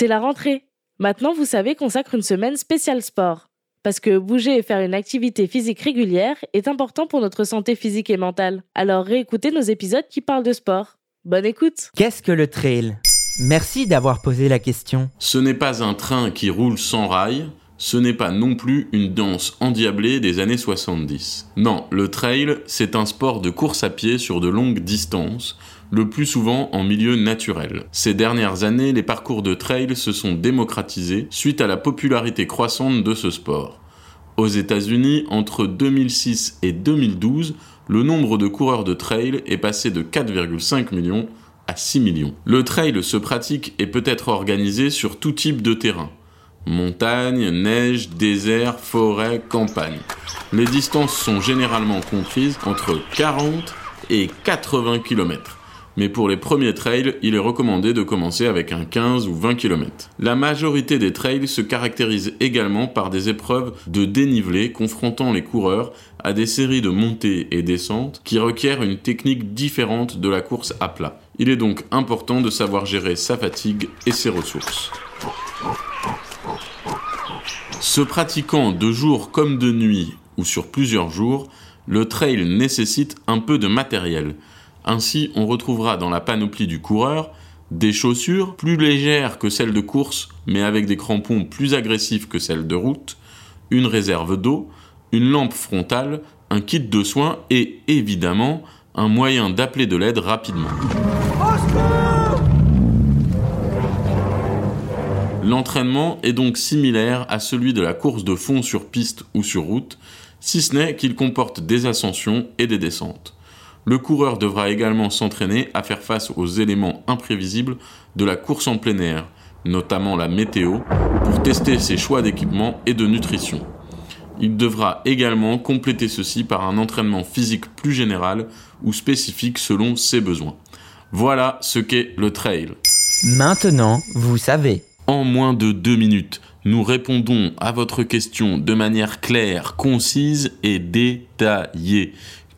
C'est la rentrée. Maintenant, vous savez, consacre une semaine spéciale sport. Parce que bouger et faire une activité physique régulière est important pour notre santé physique et mentale. Alors réécoutez nos épisodes qui parlent de sport. Bonne écoute Qu'est-ce que le trail? Merci d'avoir posé la question. Ce n'est pas un train qui roule sans rail, ce n'est pas non plus une danse endiablée des années 70. Non, le trail, c'est un sport de course à pied sur de longues distances, le plus souvent en milieu naturel. Ces dernières années, les parcours de trail se sont démocratisés suite à la popularité croissante de ce sport. Aux États-Unis, entre 2006 et 2012, le nombre de coureurs de trail est passé de 4,5 millions à 6 millions. Le trail se pratique et peut être organisé sur tout type de terrain. Montagne, neige, désert, forêt, campagne. Les distances sont généralement comprises entre 40 et 80 km. Mais pour les premiers trails, il est recommandé de commencer avec un 15 ou 20 km. La majorité des trails se caractérisent également par des épreuves de dénivelé confrontant les coureurs à des séries de montées et descentes qui requièrent une technique différente de la course à plat. Il est donc important de savoir gérer sa fatigue et ses ressources. Se pratiquant de jour comme de nuit ou sur plusieurs jours, le trail nécessite un peu de matériel. Ainsi, on retrouvera dans la panoplie du coureur des chaussures plus légères que celles de course, mais avec des crampons plus agressifs que celles de route, une réserve d'eau, une lampe frontale, un kit de soins et évidemment un moyen d'appeler de l'aide rapidement. L'entraînement est donc similaire à celui de la course de fond sur piste ou sur route, si ce n'est qu'il comporte des ascensions et des descentes. Le coureur devra également s'entraîner à faire face aux éléments imprévisibles de la course en plein air, notamment la météo, pour tester ses choix d'équipement et de nutrition. Il devra également compléter ceci par un entraînement physique plus général ou spécifique selon ses besoins. Voilà ce qu'est le trail. Maintenant, vous savez. En moins de deux minutes, nous répondons à votre question de manière claire, concise et détaillée.